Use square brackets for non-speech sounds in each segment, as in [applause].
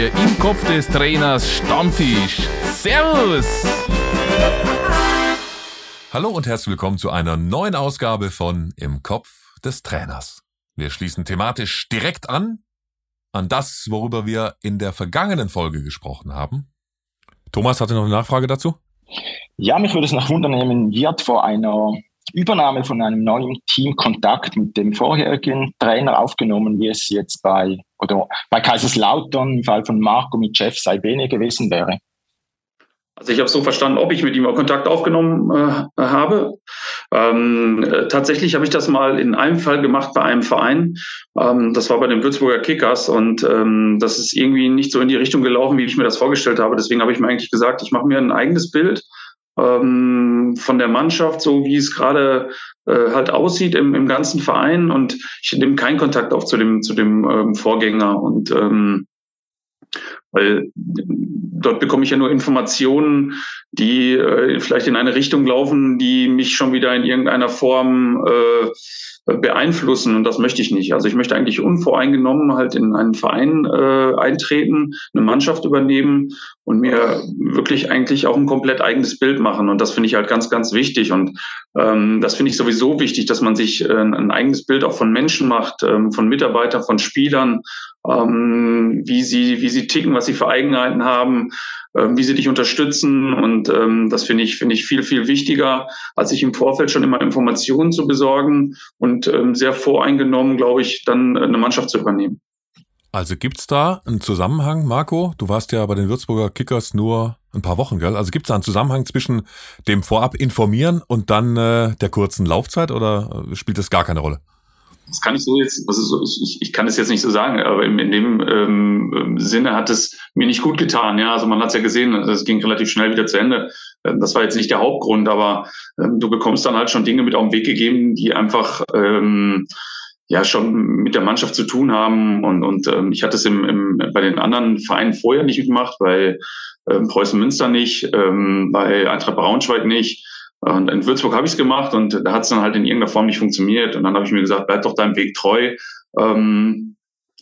der Im Kopf des Trainers Stammtisch. Servus! Hallo und herzlich willkommen zu einer neuen Ausgabe von Im Kopf des Trainers. Wir schließen thematisch direkt an an das, worüber wir in der vergangenen Folge gesprochen haben. Thomas hatte noch eine Nachfrage dazu? Ja, mich würde es nach Wunder nehmen, wird vor einer Übernahme von einem neuen Team Kontakt mit dem vorherigen Trainer aufgenommen, wie es jetzt bei, oder bei Kaiserslautern im Fall von Marco mit Chef Saibene gewesen wäre? Also ich habe so verstanden, ob ich mit ihm Kontakt aufgenommen äh, habe. Ähm, äh, tatsächlich habe ich das mal in einem Fall gemacht bei einem Verein. Ähm, das war bei den Würzburger Kickers und ähm, das ist irgendwie nicht so in die Richtung gelaufen, wie ich mir das vorgestellt habe. Deswegen habe ich mir eigentlich gesagt, ich mache mir ein eigenes Bild ähm, von der Mannschaft, so wie es gerade äh, halt aussieht im, im ganzen Verein. Und ich nehme keinen Kontakt auf zu dem zu dem ähm, Vorgänger. Und ähm, weil dort bekomme ich ja nur Informationen, die äh, vielleicht in eine Richtung laufen, die mich schon wieder in irgendeiner Form äh, beeinflussen und das möchte ich nicht. Also ich möchte eigentlich unvoreingenommen halt in einen Verein äh, eintreten, eine Mannschaft übernehmen und mir wirklich eigentlich auch ein komplett eigenes Bild machen. Und das finde ich halt ganz, ganz wichtig. Und ähm, das finde ich sowieso wichtig, dass man sich äh, ein eigenes Bild auch von Menschen macht, ähm, von Mitarbeitern, von Spielern, ähm, wie sie, wie sie ticken, was sie für Eigenheiten haben, ähm, wie sie dich unterstützen. Und ähm, das finde ich, finde ich viel, viel wichtiger, als sich im Vorfeld schon immer Informationen zu besorgen und ähm, sehr voreingenommen, glaube ich, dann eine Mannschaft zu übernehmen. Also gibt's da einen Zusammenhang, Marco? Du warst ja bei den Würzburger Kickers nur ein paar Wochen, gell? Also gibt's da einen Zusammenhang zwischen dem Vorab informieren und dann äh, der kurzen Laufzeit oder äh, spielt das gar keine Rolle? Das kann ich so jetzt, was ist so, ich, ich kann es jetzt nicht so sagen, aber in, in dem ähm, Sinne hat es mir nicht gut getan. Ja, also man hat es ja gesehen, es ging relativ schnell wieder zu Ende. Ähm, das war jetzt nicht der Hauptgrund, aber ähm, du bekommst dann halt schon Dinge mit auf den Weg gegeben, die einfach ähm, ja schon mit der Mannschaft zu tun haben. Und, und ähm, ich hatte es im, im, bei den anderen Vereinen vorher nicht gemacht, bei ähm, Preußen Münster nicht, ähm, bei Eintracht Braunschweig nicht. Und in Würzburg habe ich es gemacht und da hat es dann halt in irgendeiner Form nicht funktioniert. Und dann habe ich mir gesagt, bleib doch deinem Weg treu. Ähm,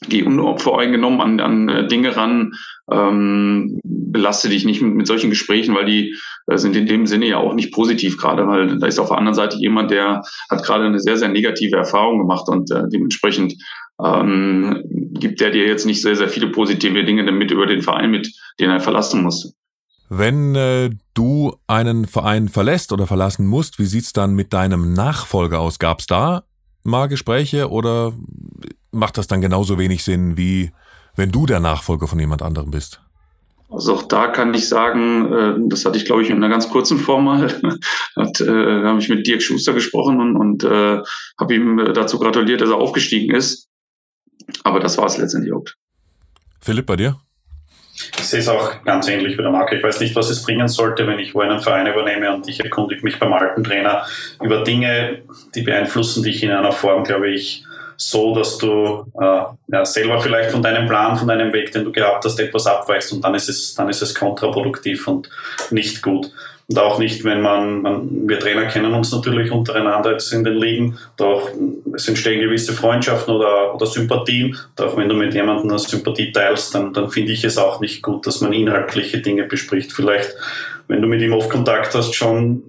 geh unvoreingenommen an, an äh, Dinge ran, ähm, belaste dich nicht mit, mit solchen Gesprächen, weil die äh, sind in dem Sinne ja auch nicht positiv gerade, weil da ist auf der anderen Seite jemand, der hat gerade eine sehr, sehr negative Erfahrung gemacht und äh, dementsprechend ähm, gibt der dir jetzt nicht sehr, sehr viele positive Dinge damit über den Verein mit, den er verlassen musste. Wenn äh, du einen Verein verlässt oder verlassen musst, wie sieht's dann mit deinem Nachfolger aus? Gab's da mal Gespräche oder macht das dann genauso wenig Sinn, wie wenn du der Nachfolger von jemand anderem bist? Also auch da kann ich sagen, äh, das hatte ich glaube ich in einer ganz kurzen Form mal, [laughs] hat, äh, habe ich mit Dirk Schuster gesprochen und, und äh, habe ihm dazu gratuliert, dass er aufgestiegen ist. Aber das war es letztendlich auch. Philipp, bei dir? Ich sehe es auch ganz ähnlich wie der Marke. Ich weiß nicht, was es bringen sollte, wenn ich wo einen Verein übernehme und ich erkundige mich beim alten Trainer über Dinge, die beeinflussen dich in einer Form, glaube ich, so, dass du äh, ja, selber vielleicht von deinem Plan, von deinem Weg, den du gehabt hast, etwas abweichst und dann ist es, dann ist es kontraproduktiv und nicht gut. Und auch nicht, wenn man, man, wir Trainer kennen uns natürlich untereinander jetzt in den Ligen, auch, es entstehen gewisse Freundschaften oder, oder Sympathien. Auch wenn du mit jemandem eine Sympathie teilst, dann, dann finde ich es auch nicht gut, dass man inhaltliche Dinge bespricht. Vielleicht, wenn du mit ihm oft Kontakt hast, schon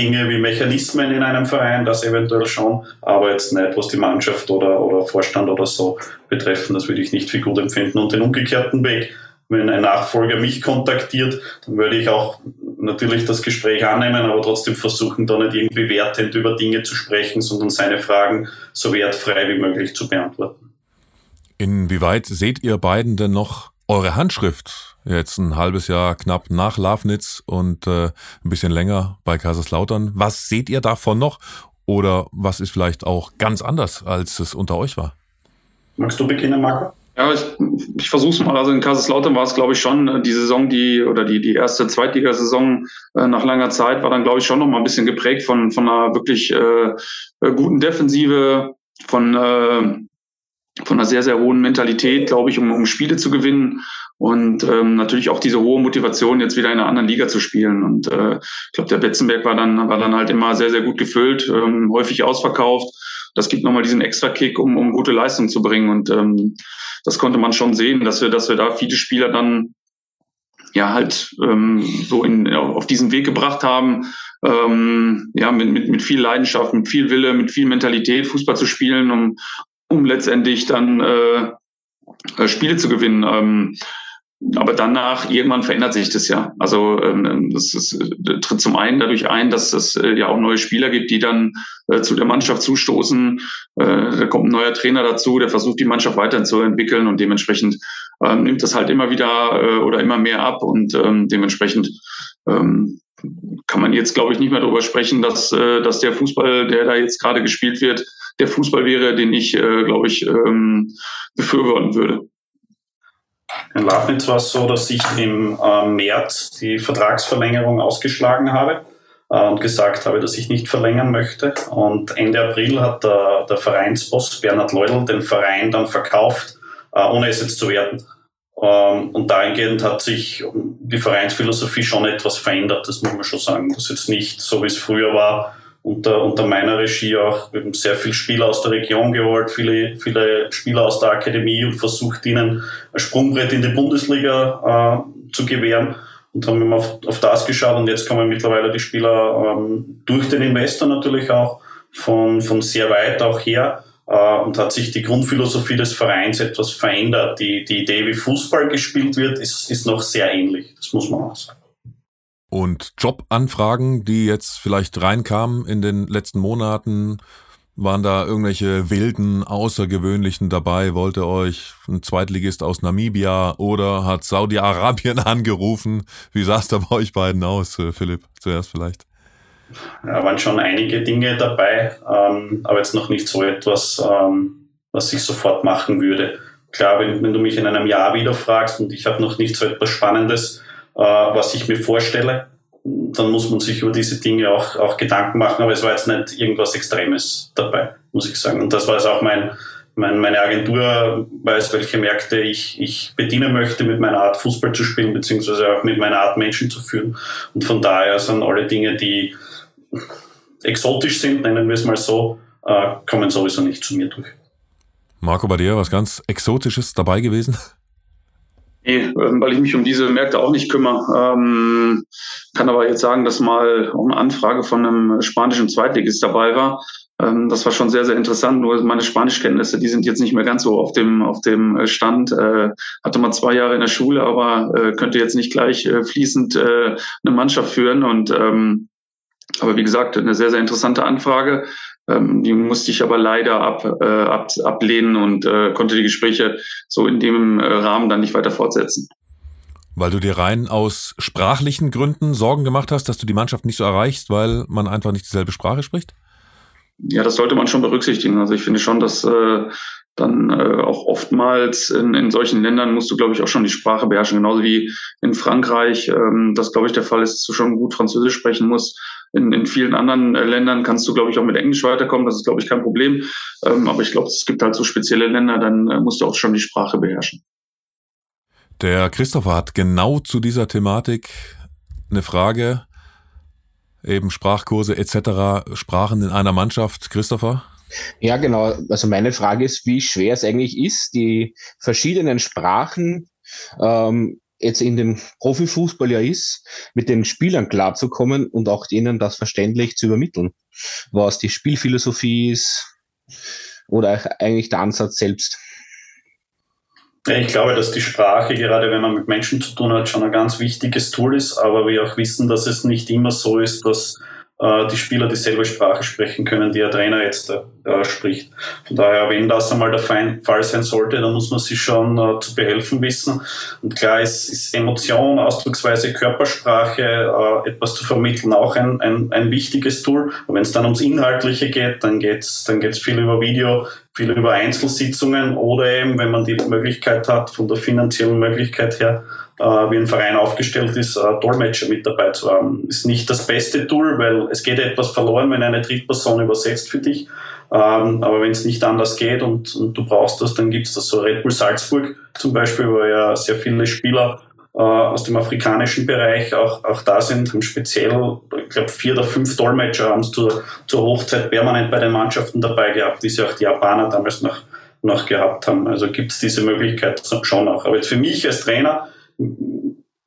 Dinge wie Mechanismen in einem Verein, das eventuell schon, aber jetzt nicht, was die Mannschaft oder, oder Vorstand oder so betreffen, das würde ich nicht für gut empfinden. Und den umgekehrten Weg, wenn ein Nachfolger mich kontaktiert, dann würde ich auch natürlich das Gespräch annehmen, aber trotzdem versuchen, da nicht irgendwie wertend über Dinge zu sprechen, sondern seine Fragen so wertfrei wie möglich zu beantworten. Inwieweit seht ihr beiden denn noch eure Handschrift? Jetzt ein halbes Jahr knapp nach Lafnitz und äh, ein bisschen länger bei Kaiserslautern. Was seht ihr davon noch? Oder was ist vielleicht auch ganz anders, als es unter euch war? Magst du beginnen, Marco? Ja, ich, ich versuche es mal. Also in Kaiserslautern war es, glaube ich, schon äh, die Saison, die oder die die erste Zweitligasaison äh, nach langer Zeit war dann, glaube ich, schon noch mal ein bisschen geprägt von von einer wirklich äh, äh, guten Defensive, von äh, von einer sehr sehr hohen Mentalität, glaube ich, um, um Spiele zu gewinnen und ähm, natürlich auch diese hohe Motivation, jetzt wieder in einer anderen Liga zu spielen. Und äh, ich glaube, der Betzenberg war dann war dann halt immer sehr sehr gut gefüllt, ähm, häufig ausverkauft. das gibt nochmal diesen extra Kick, um, um gute Leistung zu bringen. Und ähm, das konnte man schon sehen, dass wir, dass wir da viele Spieler dann ja halt ähm, so in, auf diesen Weg gebracht haben, ähm, ja, mit, mit, mit viel Leidenschaft, mit viel Wille, mit viel Mentalität Fußball zu spielen, um, um letztendlich dann äh, äh Spiele zu gewinnen. Ähm, aber danach, irgendwann verändert sich das ja. Also ähm, das, das äh, tritt zum einen dadurch ein, dass es äh, ja auch neue Spieler gibt, die dann äh, zu der Mannschaft zustoßen. Äh, da kommt ein neuer Trainer dazu, der versucht, die Mannschaft weiterzuentwickeln und dementsprechend ähm, nimmt das halt immer wieder äh, oder immer mehr ab und ähm, dementsprechend ähm, kann man jetzt, glaube ich, nicht mehr darüber sprechen, dass, äh, dass der Fußball, der da jetzt gerade gespielt wird, der Fußball wäre, den ich, äh, glaube ich, ähm, befürworten würde. In Lafnitz war es so, dass ich im äh, März die Vertragsverlängerung ausgeschlagen habe äh, und gesagt habe, dass ich nicht verlängern möchte. Und Ende April hat der, der Vereinsboss Bernhard Leudl den Verein dann verkauft, äh, ohne es jetzt zu werten. Ähm, und dahingehend hat sich die Vereinsphilosophie schon etwas verändert, das muss man schon sagen. Das ist jetzt nicht so, wie es früher war, unter, unter meiner Regie auch sehr viele Spieler aus der Region geholt, viele, viele Spieler aus der Akademie und versucht ihnen ein Sprungbrett in die Bundesliga äh, zu gewähren und haben immer auf, auf das geschaut und jetzt kommen mittlerweile die Spieler ähm, durch den Investor natürlich auch von, von sehr weit auch her äh, und hat sich die Grundphilosophie des Vereins etwas verändert. Die, die Idee, wie Fußball gespielt wird, ist, ist noch sehr ähnlich, das muss man auch sagen. Und Jobanfragen, die jetzt vielleicht reinkamen in den letzten Monaten, waren da irgendwelche wilden, außergewöhnlichen dabei? Wollte euch ein Zweitligist aus Namibia oder hat Saudi-Arabien [laughs] angerufen? Wie sah es da bei euch beiden aus, äh, Philipp? Zuerst vielleicht. Ja, waren schon einige Dinge dabei, ähm, aber jetzt noch nicht so etwas, ähm, was ich sofort machen würde. Klar, wenn, wenn du mich in einem Jahr wieder fragst und ich habe noch nicht so etwas Spannendes, was ich mir vorstelle, dann muss man sich über diese Dinge auch, auch Gedanken machen. Aber es war jetzt nicht irgendwas Extremes dabei, muss ich sagen. Und das war jetzt auch mein, mein, meine Agentur weiß, welche Märkte ich, ich bedienen möchte, mit meiner Art Fußball zu spielen, beziehungsweise auch mit meiner Art Menschen zu führen. Und von daher sind alle Dinge, die exotisch sind, nennen wir es mal so, äh, kommen sowieso nicht zu mir durch. Marco, bei dir was ganz Exotisches dabei gewesen? Nee, ähm, weil ich mich um diese Märkte auch nicht kümmere. Ähm, kann aber jetzt sagen, dass mal eine Anfrage von einem spanischen Zweitligist dabei war. Ähm, das war schon sehr, sehr interessant. Nur meine Spanischkenntnisse, die sind jetzt nicht mehr ganz so auf dem, auf dem Stand. Äh, hatte mal zwei Jahre in der Schule, aber äh, könnte jetzt nicht gleich äh, fließend äh, eine Mannschaft führen. Und ähm, aber wie gesagt, eine sehr, sehr interessante Anfrage. Ähm, die musste ich aber leider ab, äh, ab, ablehnen und äh, konnte die Gespräche so in dem äh, Rahmen dann nicht weiter fortsetzen. Weil du dir rein aus sprachlichen Gründen Sorgen gemacht hast, dass du die Mannschaft nicht so erreichst, weil man einfach nicht dieselbe Sprache spricht? Ja, das sollte man schon berücksichtigen. Also ich finde schon, dass äh, dann äh, auch oftmals in, in solchen Ländern musst du, glaube ich, auch schon die Sprache beherrschen. Genauso wie in Frankreich, ähm, das, glaube ich, der Fall ist, dass du schon gut Französisch sprechen musst. In, in vielen anderen äh, Ländern kannst du, glaube ich, auch mit Englisch weiterkommen. Das ist, glaube ich, kein Problem. Ähm, aber ich glaube, es gibt halt so spezielle Länder, dann äh, musst du auch schon die Sprache beherrschen. Der Christopher hat genau zu dieser Thematik eine Frage. Eben Sprachkurse etc. Sprachen in einer Mannschaft. Christopher? Ja, genau. Also meine Frage ist, wie schwer es eigentlich ist, die verschiedenen Sprachen ähm, jetzt in dem Profifußball ja ist, mit den Spielern klarzukommen und auch denen das verständlich zu übermitteln, was die Spielphilosophie ist oder eigentlich der Ansatz selbst. Ich glaube, dass die Sprache, gerade wenn man mit Menschen zu tun hat, schon ein ganz wichtiges Tool ist, aber wir auch wissen, dass es nicht immer so ist, dass die Spieler dieselbe Sprache sprechen können, die der Trainer jetzt äh, spricht. Von daher, wenn das einmal der Fall sein sollte, dann muss man sich schon äh, zu behelfen wissen. Und klar ist, ist Emotion, Ausdrucksweise, Körpersprache, äh, etwas zu vermitteln, auch ein, ein, ein wichtiges Tool. Und wenn es dann ums Inhaltliche geht, dann geht's dann geht's viel über Video, viel über Einzelsitzungen oder eben, wenn man die Möglichkeit hat, von der finanziellen Möglichkeit her, äh, wie ein Verein aufgestellt ist, äh, Dolmetscher mit dabei zu haben. Ist nicht das beste Tool, weil es geht etwas verloren, wenn eine Drittperson übersetzt für dich. Ähm, aber wenn es nicht anders geht und, und du brauchst das, dann gibt es das so Red Bull Salzburg zum Beispiel, wo ja sehr viele Spieler aus dem afrikanischen Bereich auch, auch da sind, haben speziell, ich glaube, vier oder fünf Dolmetscher haben es zur, zur Hochzeit permanent bei den Mannschaften dabei gehabt, wie sie auch die Japaner damals noch, noch gehabt haben. Also gibt es diese Möglichkeit schon auch. Aber jetzt für mich als Trainer,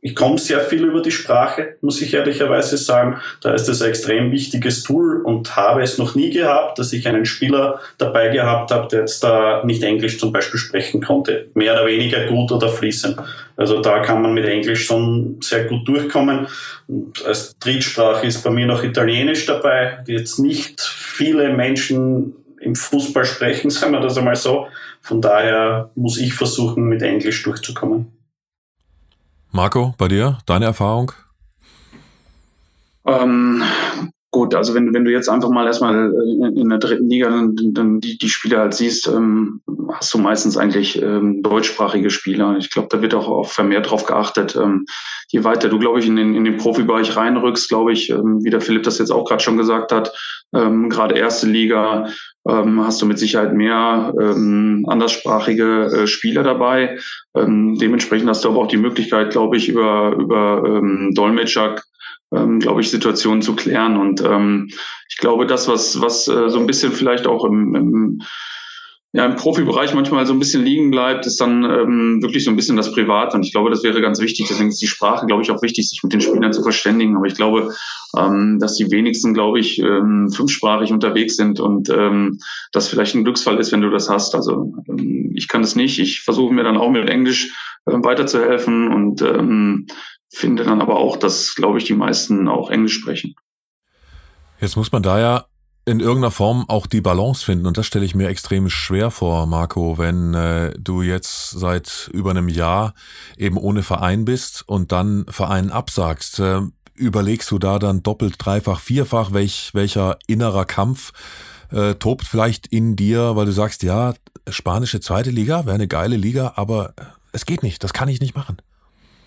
ich komme sehr viel über die Sprache, muss ich ehrlicherweise sagen. Da ist es ein extrem wichtiges Tool und habe es noch nie gehabt, dass ich einen Spieler dabei gehabt habe, der jetzt da nicht Englisch zum Beispiel sprechen konnte. Mehr oder weniger gut oder fließend. Also da kann man mit Englisch schon sehr gut durchkommen. Und als Drittsprache ist bei mir noch Italienisch dabei, die jetzt nicht viele Menschen im Fußball sprechen, [laughs] sagen wir das einmal so. Von daher muss ich versuchen, mit Englisch durchzukommen. Marco, bei dir, deine Erfahrung? Ähm, gut, also wenn, wenn du jetzt einfach mal erstmal in, in der dritten Liga dann, dann die, die Spieler halt siehst, ähm, hast du meistens eigentlich ähm, deutschsprachige Spieler. Ich glaube, da wird auch, auch vermehrt drauf geachtet. Ähm, je weiter du, glaube ich, in den, in den Profibereich reinrückst, glaube ich, ähm, wie der Philipp das jetzt auch gerade schon gesagt hat, ähm, gerade erste Liga, ähm, hast du mit Sicherheit mehr ähm, anderssprachige äh, Spieler dabei. Ähm, dementsprechend hast du aber auch die Möglichkeit, glaube ich, über, über ähm, Dolmetscher, ähm, glaube ich, Situationen zu klären. Und ähm, ich glaube, das, was, was äh, so ein bisschen vielleicht auch im, im ja, im Profibereich manchmal so ein bisschen liegen bleibt, ist dann ähm, wirklich so ein bisschen das Privat. Und ich glaube, das wäre ganz wichtig. Deswegen ist die Sprache, glaube ich, auch wichtig, sich mit den Spielern zu verständigen. Aber ich glaube, ähm, dass die wenigsten, glaube ich, ähm, fünfsprachig unterwegs sind und ähm, das vielleicht ein Glücksfall ist, wenn du das hast. Also ähm, ich kann das nicht. Ich versuche mir dann auch mit Englisch äh, weiterzuhelfen und ähm, finde dann aber auch, dass, glaube ich, die meisten auch Englisch sprechen. Jetzt muss man da ja in irgendeiner Form auch die Balance finden. Und das stelle ich mir extrem schwer vor, Marco, wenn äh, du jetzt seit über einem Jahr eben ohne Verein bist und dann Verein absagst. Äh, überlegst du da dann doppelt, dreifach, vierfach, welch, welcher innerer Kampf äh, tobt vielleicht in dir, weil du sagst, ja, spanische zweite Liga wäre eine geile Liga, aber es geht nicht, das kann ich nicht machen.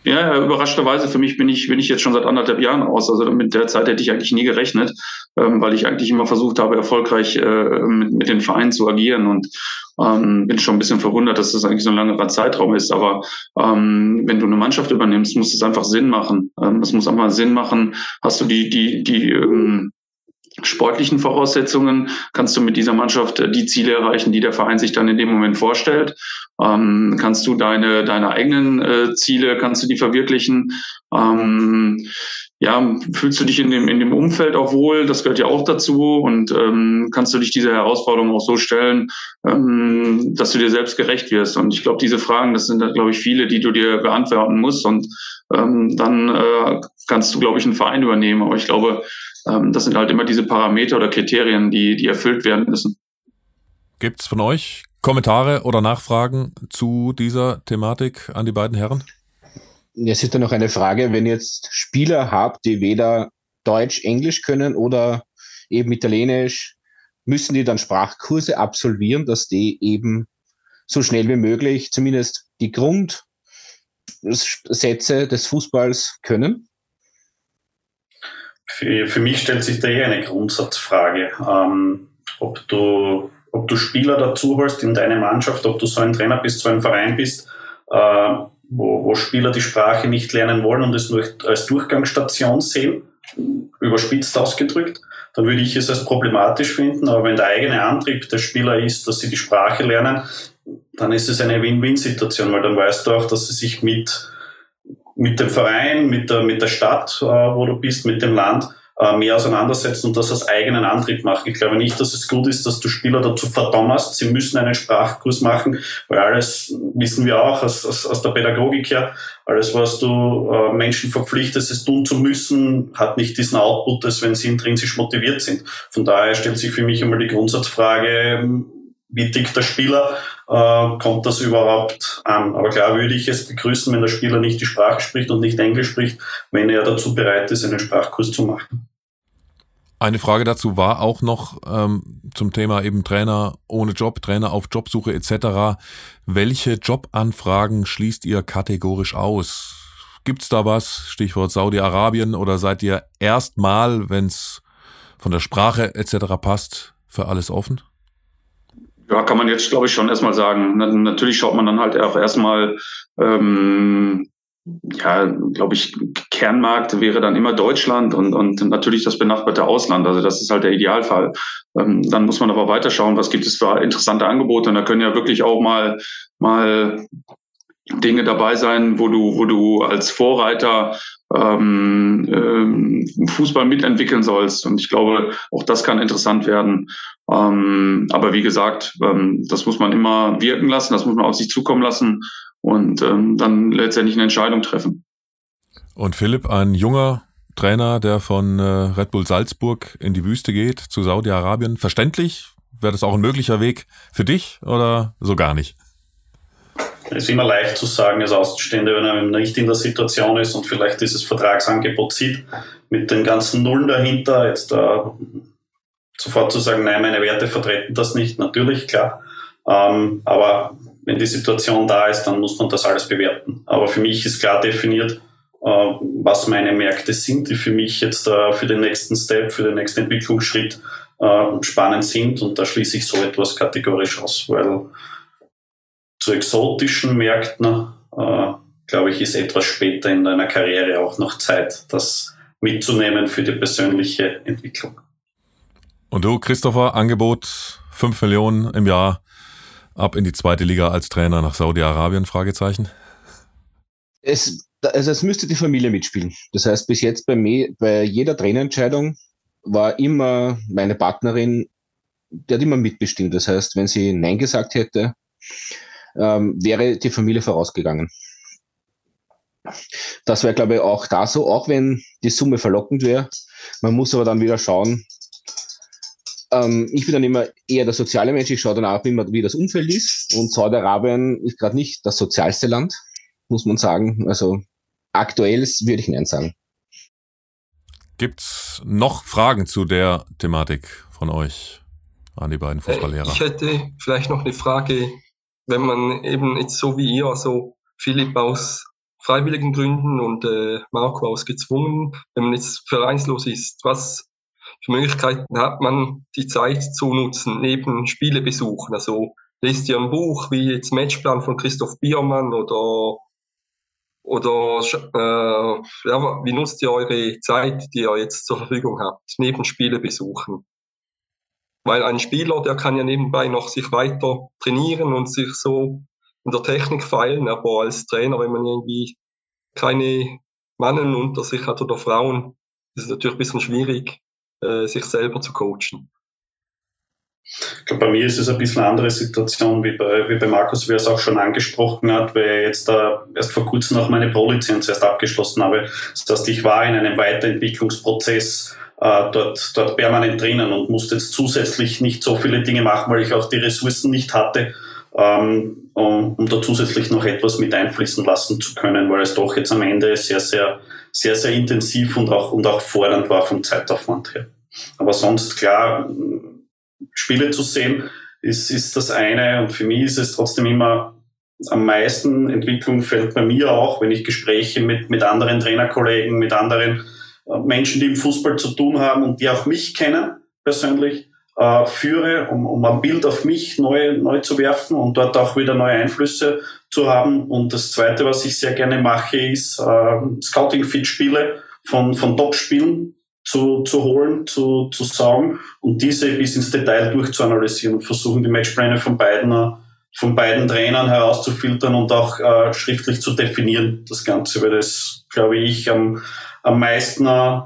Ja, überraschenderweise für mich bin ich, bin ich jetzt schon seit anderthalb Jahren aus. Also mit der Zeit hätte ich eigentlich nie gerechnet, ähm, weil ich eigentlich immer versucht habe, erfolgreich äh, mit, mit den Vereinen zu agieren und ähm, bin schon ein bisschen verwundert, dass das eigentlich so ein langer Zeitraum ist. Aber ähm, wenn du eine Mannschaft übernimmst, muss es einfach Sinn machen. Ähm, es muss einfach Sinn machen. Hast du die, die, die ähm, sportlichen Voraussetzungen kannst du mit dieser Mannschaft äh, die Ziele erreichen, die der Verein sich dann in dem Moment vorstellt. Ähm, kannst du deine, deine eigenen äh, Ziele, kannst du die verwirklichen? Ähm, ja, fühlst du dich in dem, in dem Umfeld auch wohl? Das gehört ja auch dazu. Und ähm, kannst du dich dieser Herausforderung auch so stellen, ähm, dass du dir selbst gerecht wirst? Und ich glaube, diese Fragen, das sind, glaube ich, viele, die du dir beantworten musst. Und ähm, dann äh, kannst du, glaube ich, einen Verein übernehmen. Aber ich glaube, ähm, das sind halt immer diese Parameter oder Kriterien, die, die erfüllt werden müssen. Gibt's von euch Kommentare oder Nachfragen zu dieser Thematik an die beiden Herren? Es ist dann noch eine Frage, wenn ihr jetzt Spieler habt, die weder Deutsch, Englisch können oder eben Italienisch, müssen die dann Sprachkurse absolvieren, dass die eben so schnell wie möglich zumindest die Grundsätze des Fußballs können? Für, für mich stellt sich da eher eine Grundsatzfrage, ähm, ob, du, ob du Spieler dazu holst in deine Mannschaft, ob du so ein Trainer bist, so ein Verein bist, äh, wo, wo Spieler die Sprache nicht lernen wollen und es nur als Durchgangsstation sehen, überspitzt ausgedrückt, dann würde ich es als problematisch finden. Aber wenn der eigene Antrieb der Spieler ist, dass sie die Sprache lernen, dann ist es eine Win-Win-Situation, weil dann weißt du auch, dass sie sich mit mit dem Verein, mit der, mit der Stadt, äh, wo du bist, mit dem Land äh, mehr auseinandersetzen und das als eigenen Antrieb machen. Ich glaube nicht, dass es gut ist, dass du Spieler dazu verdammerst, sie müssen einen Sprachkurs machen, weil alles wissen wir auch aus, aus, aus der Pädagogik her, alles, was du äh, Menschen verpflichtest, es tun zu müssen, hat nicht diesen Output, als wenn sie intrinsisch motiviert sind. Von daher stellt sich für mich einmal die Grundsatzfrage, wie tickt der Spieler, äh, kommt das überhaupt an. Aber klar würde ich es begrüßen, wenn der Spieler nicht die Sprache spricht und nicht Englisch spricht, wenn er dazu bereit ist, einen Sprachkurs zu machen. Eine Frage dazu war auch noch ähm, zum Thema eben Trainer ohne Job, Trainer auf Jobsuche etc. Welche Jobanfragen schließt ihr kategorisch aus? Gibt's da was? Stichwort Saudi-Arabien oder seid ihr erstmal, wenn's von der Sprache etc. passt, für alles offen? Ja, kann man jetzt, glaube ich, schon erstmal sagen. Natürlich schaut man dann halt auch erstmal, ähm, ja, glaube ich, Kernmarkt wäre dann immer Deutschland und, und natürlich das benachbarte Ausland. Also das ist halt der Idealfall. Ähm, dann muss man aber weiterschauen, was gibt es für interessante Angebote. Und da können ja wirklich auch mal, mal Dinge dabei sein, wo du, wo du als Vorreiter ähm, ähm, Fußball mitentwickeln sollst. Und ich glaube, auch das kann interessant werden. Ähm, aber wie gesagt, ähm, das muss man immer wirken lassen, das muss man auf sich zukommen lassen und ähm, dann letztendlich eine Entscheidung treffen. Und Philipp, ein junger Trainer, der von äh, Red Bull Salzburg in die Wüste geht, zu Saudi-Arabien, verständlich? Wäre das auch ein möglicher Weg für dich oder so gar nicht? Es ist immer leicht zu sagen als Außenstehender, wenn er nicht in der Situation ist und vielleicht dieses Vertragsangebot sieht, mit den ganzen Nullen dahinter, jetzt da sofort zu sagen, nein, meine Werte vertreten das nicht, natürlich, klar. Ähm, aber wenn die Situation da ist, dann muss man das alles bewerten. Aber für mich ist klar definiert, äh, was meine Märkte sind, die für mich jetzt äh, für den nächsten Step, für den nächsten Entwicklungsschritt äh, spannend sind. Und da schließe ich so etwas kategorisch aus, weil zu exotischen Märkten, äh, glaube ich, ist etwas später in deiner Karriere auch noch Zeit, das mitzunehmen für die persönliche Entwicklung. Und du, Christopher, Angebot 5 Millionen im Jahr ab in die zweite Liga als Trainer nach Saudi-Arabien? Fragezeichen. Es, also es müsste die Familie mitspielen. Das heißt, bis jetzt bei mir, bei jeder Trainerentscheidung war immer meine Partnerin, die hat immer mitbestimmt. Das heißt, wenn sie Nein gesagt hätte, ähm, wäre die Familie vorausgegangen. Das wäre, glaube ich, auch da so, auch wenn die Summe verlockend wäre. Man muss aber dann wieder schauen. Ähm, ich bin dann immer eher der soziale Mensch. Ich schaue dann auch immer, wie das Umfeld ist. Und Saudi-Arabien ist gerade nicht das sozialste Land, muss man sagen. Also aktuell würde ich Nein sagen. Gibt's noch Fragen zu der Thematik von euch an die beiden Fußballlehrer? Ich hätte vielleicht noch eine Frage wenn man eben jetzt so wie ihr, also Philipp aus freiwilligen Gründen und äh, Marco aus gezwungen, wenn man jetzt vereinslos ist, was für Möglichkeiten hat man, die Zeit zu nutzen, neben Spiele besuchen? Also lest ihr ein Buch wie jetzt Matchplan von Christoph Biermann oder oder äh, ja, wie nutzt ihr eure Zeit, die ihr jetzt zur Verfügung habt, neben Spiele besuchen? Weil ein Spieler, der kann ja nebenbei noch sich weiter trainieren und sich so in der Technik feilen, aber als Trainer, wenn man irgendwie keine Mannen unter sich hat oder Frauen, ist es natürlich ein bisschen schwierig, äh, sich selber zu coachen. Ich glaube, bei mir ist es ein bisschen eine andere Situation wie bei, wie bei Markus, wie er es auch schon angesprochen hat, weil ich jetzt da erst vor kurzem noch meine Pro-Lizenz erst abgeschlossen habe. Das heißt, ich war in einem Weiterentwicklungsprozess äh, dort, dort permanent drinnen und musste jetzt zusätzlich nicht so viele Dinge machen, weil ich auch die Ressourcen nicht hatte, ähm, um, um da zusätzlich noch etwas mit einfließen lassen zu können, weil es doch jetzt am Ende sehr, sehr, sehr, sehr intensiv und auch, und auch fordernd war vom Zeitaufwand her. Aber sonst klar, Spiele zu sehen, ist, ist das eine und für mich ist es trotzdem immer am meisten Entwicklung fällt bei mir auch, wenn ich Gespräche mit, mit anderen Trainerkollegen, mit anderen Menschen, die im Fußball zu tun haben und die auch mich kennen persönlich, äh, führe, um, um ein Bild auf mich neu, neu zu werfen und dort auch wieder neue Einflüsse zu haben. Und das Zweite, was ich sehr gerne mache, ist äh, Scouting-Fit-Spiele von, von Top-Spielen zu, zu holen, zu, zu saugen und diese bis ins Detail durchzuanalysieren und versuchen, die Matchpläne von beiden, äh, von beiden Trainern herauszufiltern und auch äh, schriftlich zu definieren, das Ganze, weil das, glaube ich, am, am meisten äh,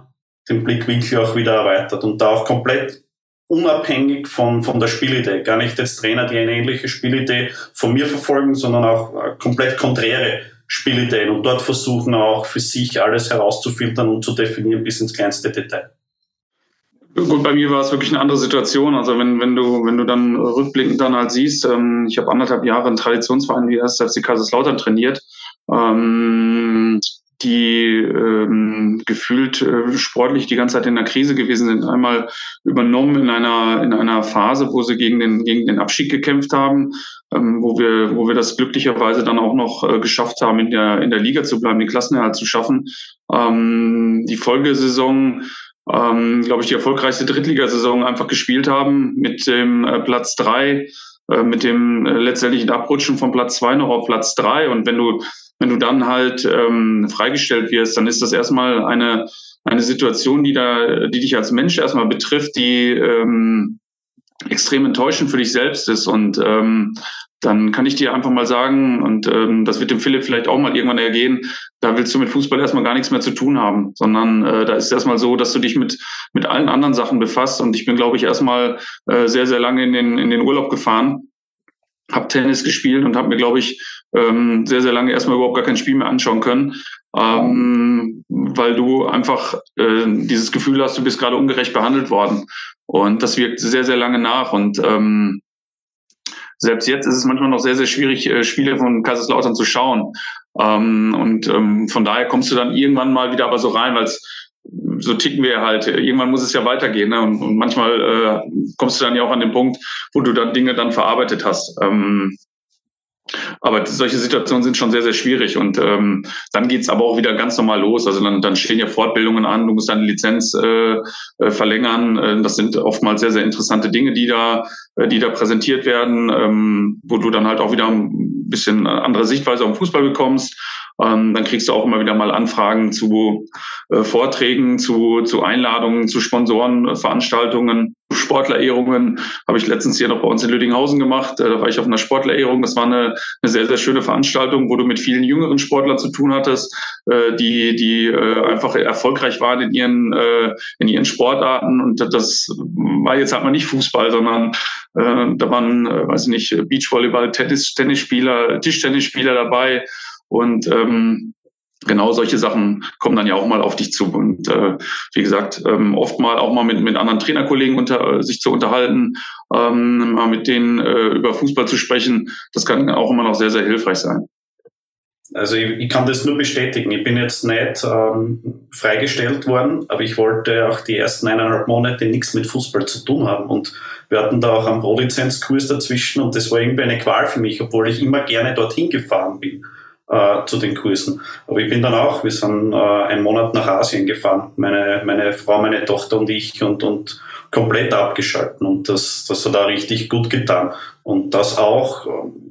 den Blickwinkel auch wieder erweitert und da auch komplett unabhängig von, von der Spielidee. Gar nicht jetzt Trainer, die eine ähnliche Spielidee von mir verfolgen, sondern auch äh, komplett konträre Spielideen und dort versuchen auch für sich alles herauszufiltern und zu definieren bis ins kleinste Detail. Gut, bei mir war es wirklich eine andere Situation. Also wenn, wenn du, wenn du dann rückblickend dann halt siehst, ähm, ich habe anderthalb Jahre einen Traditionsverein wie erst FC Kaiserslautern trainiert. Ähm, die ähm, gefühlt äh, sportlich die ganze Zeit in der Krise gewesen sind, einmal übernommen in einer in einer Phase, wo sie gegen den gegen den Abstieg gekämpft haben, ähm, wo wir wo wir das glücklicherweise dann auch noch äh, geschafft haben, in der in der Liga zu bleiben, den Klassenerhalt zu schaffen. Ähm, die Folgesaison ähm, glaube ich, die erfolgreichste Drittligasaison einfach gespielt haben mit dem äh, Platz drei, äh, mit dem äh, letztendlichen Abrutschen von Platz zwei noch auf Platz drei. Und wenn du wenn du dann halt ähm, freigestellt wirst, dann ist das erstmal eine, eine Situation, die da, die dich als Mensch erstmal betrifft, die ähm, extrem enttäuschend für dich selbst ist. Und ähm, dann kann ich dir einfach mal sagen, und ähm, das wird dem Philipp vielleicht auch mal irgendwann ergehen, da willst du mit Fußball erstmal gar nichts mehr zu tun haben, sondern äh, da ist erstmal so, dass du dich mit, mit allen anderen Sachen befasst. Und ich bin, glaube ich, erstmal äh, sehr, sehr lange in den, in den Urlaub gefahren, habe Tennis gespielt und habe mir, glaube ich, ähm, sehr, sehr lange erstmal überhaupt gar kein Spiel mehr anschauen können, ähm, weil du einfach äh, dieses Gefühl hast, du bist gerade ungerecht behandelt worden. Und das wirkt sehr, sehr lange nach. Und ähm, selbst jetzt ist es manchmal noch sehr, sehr schwierig, äh, Spiele von Kaiserslautern zu schauen. Ähm, und ähm, von daher kommst du dann irgendwann mal wieder aber so rein, weil so ticken wir halt. Irgendwann muss es ja weitergehen. Ne? Und, und manchmal äh, kommst du dann ja auch an den Punkt, wo du dann Dinge dann verarbeitet hast. Ähm, aber solche Situationen sind schon sehr, sehr schwierig. Und ähm, dann geht's aber auch wieder ganz normal los. Also dann, dann stehen ja Fortbildungen an, du musst deine Lizenz äh, äh, verlängern. Äh, das sind oftmals sehr, sehr interessante Dinge, die da, äh, die da präsentiert werden, ähm, wo du dann halt auch wieder ein bisschen andere Sichtweise auf Fußball bekommst. Ähm, dann kriegst du auch immer wieder mal Anfragen zu äh, Vorträgen, zu, zu Einladungen, zu Sponsorenveranstaltungen, Sportlerehrungen. Habe ich letztens hier noch bei uns in Lüdinghausen gemacht. Äh, da war ich auf einer Sportlerehrung. Das war eine, eine sehr, sehr schöne Veranstaltung, wo du mit vielen jüngeren Sportlern zu tun hattest, äh, die, die äh, einfach erfolgreich waren in ihren, äh, in ihren Sportarten. Und das war jetzt halt mal nicht Fußball, sondern äh, da waren, äh, weiß ich nicht, Beachvolleyball, Tennis, Tennisspieler, Tischtennisspieler dabei. Und ähm, genau solche Sachen kommen dann ja auch mal auf dich zu. Und äh, wie gesagt, ähm, oft mal auch mal mit, mit anderen Trainerkollegen unter, äh, sich zu unterhalten, ähm, mal mit denen äh, über Fußball zu sprechen, das kann auch immer noch sehr, sehr hilfreich sein. Also ich, ich kann das nur bestätigen. Ich bin jetzt nicht ähm, freigestellt worden, aber ich wollte auch die ersten eineinhalb Monate nichts mit Fußball zu tun haben. Und wir hatten da auch einen Pro-Lizenzkurs dazwischen und das war irgendwie eine Qual für mich, obwohl ich immer gerne dorthin gefahren bin äh, zu den Kursen. Aber ich bin dann auch, wir sind äh, einen Monat nach Asien gefahren, meine, meine Frau, meine Tochter und ich und, und komplett abgeschalten und das, das hat auch richtig gut getan. Und das auch,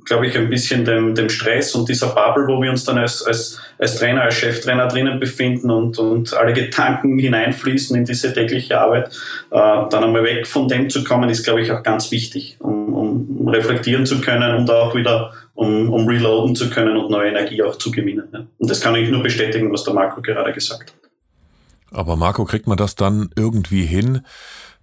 glaube ich, ein bisschen dem, dem Stress und dieser Bubble, wo wir uns dann als, als, als Trainer, als Cheftrainer drinnen befinden und, und alle Gedanken hineinfließen in diese tägliche Arbeit, äh, dann einmal weg von dem zu kommen, ist, glaube ich, auch ganz wichtig, um, um reflektieren zu können und auch wieder um, um reloaden zu können und neue Energie auch zu gewinnen. Ne? Und das kann ich nur bestätigen, was der Marco gerade gesagt hat. Aber Marco, kriegt man das dann irgendwie hin?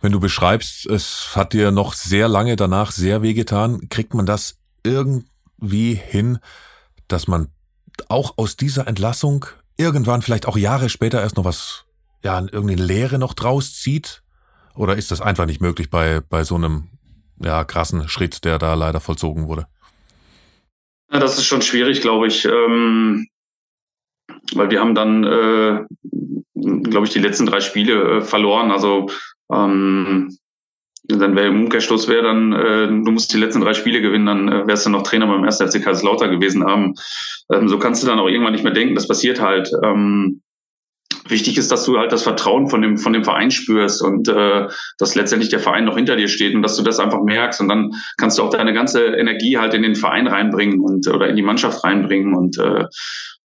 Wenn du beschreibst, es hat dir noch sehr lange danach sehr wehgetan, kriegt man das irgendwie hin, dass man auch aus dieser Entlassung irgendwann, vielleicht auch Jahre später erst noch was, ja, irgendeine Lehre noch draus zieht? Oder ist das einfach nicht möglich bei, bei so einem, ja, krassen Schritt, der da leider vollzogen wurde? Ja, das ist schon schwierig, glaube ich. Ähm, weil wir haben dann, äh, glaube ich, die letzten drei Spiele äh, verloren. Also ähm, dann wäre im Umkehrschluss wäre dann, äh, du musst die letzten drei Spiele gewinnen, dann äh, wärst du noch Trainer beim 1. FC Kaiserslautern gewesen haben. Ähm, so kannst du dann auch irgendwann nicht mehr denken, das passiert halt. Ähm, wichtig ist, dass du halt das Vertrauen von dem, von dem Verein spürst und äh, dass letztendlich der Verein noch hinter dir steht und dass du das einfach merkst und dann kannst du auch deine ganze Energie halt in den Verein reinbringen und oder in die Mannschaft reinbringen und äh,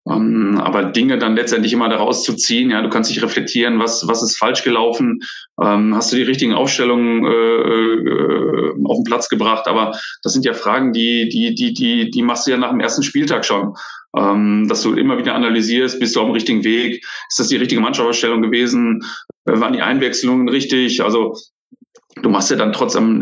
ähm, aber Dinge dann letztendlich immer daraus zu ziehen, ja, du kannst dich reflektieren, was, was ist falsch gelaufen, ähm, hast du die richtigen Aufstellungen äh, äh, auf den Platz gebracht, aber das sind ja Fragen, die, die, die, die, die machst du ja nach dem ersten Spieltag schon. Ähm, dass du immer wieder analysierst, bist du auf dem richtigen Weg, ist das die richtige Mannschaftsausstellung gewesen, äh, waren die Einwechslungen richtig, also du machst ja dann trotzdem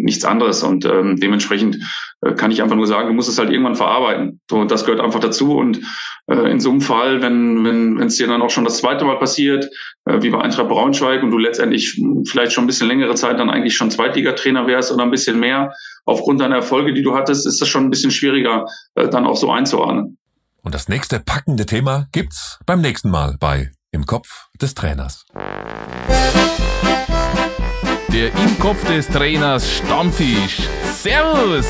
nichts anderes und ähm, dementsprechend äh, kann ich einfach nur sagen, du musst es halt irgendwann verarbeiten. So, das gehört einfach dazu und äh, in so einem Fall, wenn wenn wenn es dir dann auch schon das zweite Mal passiert, äh, wie bei Eintracht Braunschweig und du letztendlich vielleicht schon ein bisschen längere Zeit dann eigentlich schon Zweitligatrainer wärst oder ein bisschen mehr aufgrund deiner Erfolge, die du hattest, ist das schon ein bisschen schwieriger äh, dann auch so einzuordnen. Und das nächste packende Thema gibt's beim nächsten Mal bei Im Kopf des Trainers. Der Im Kopf des Trainers Stammtisch. Servus!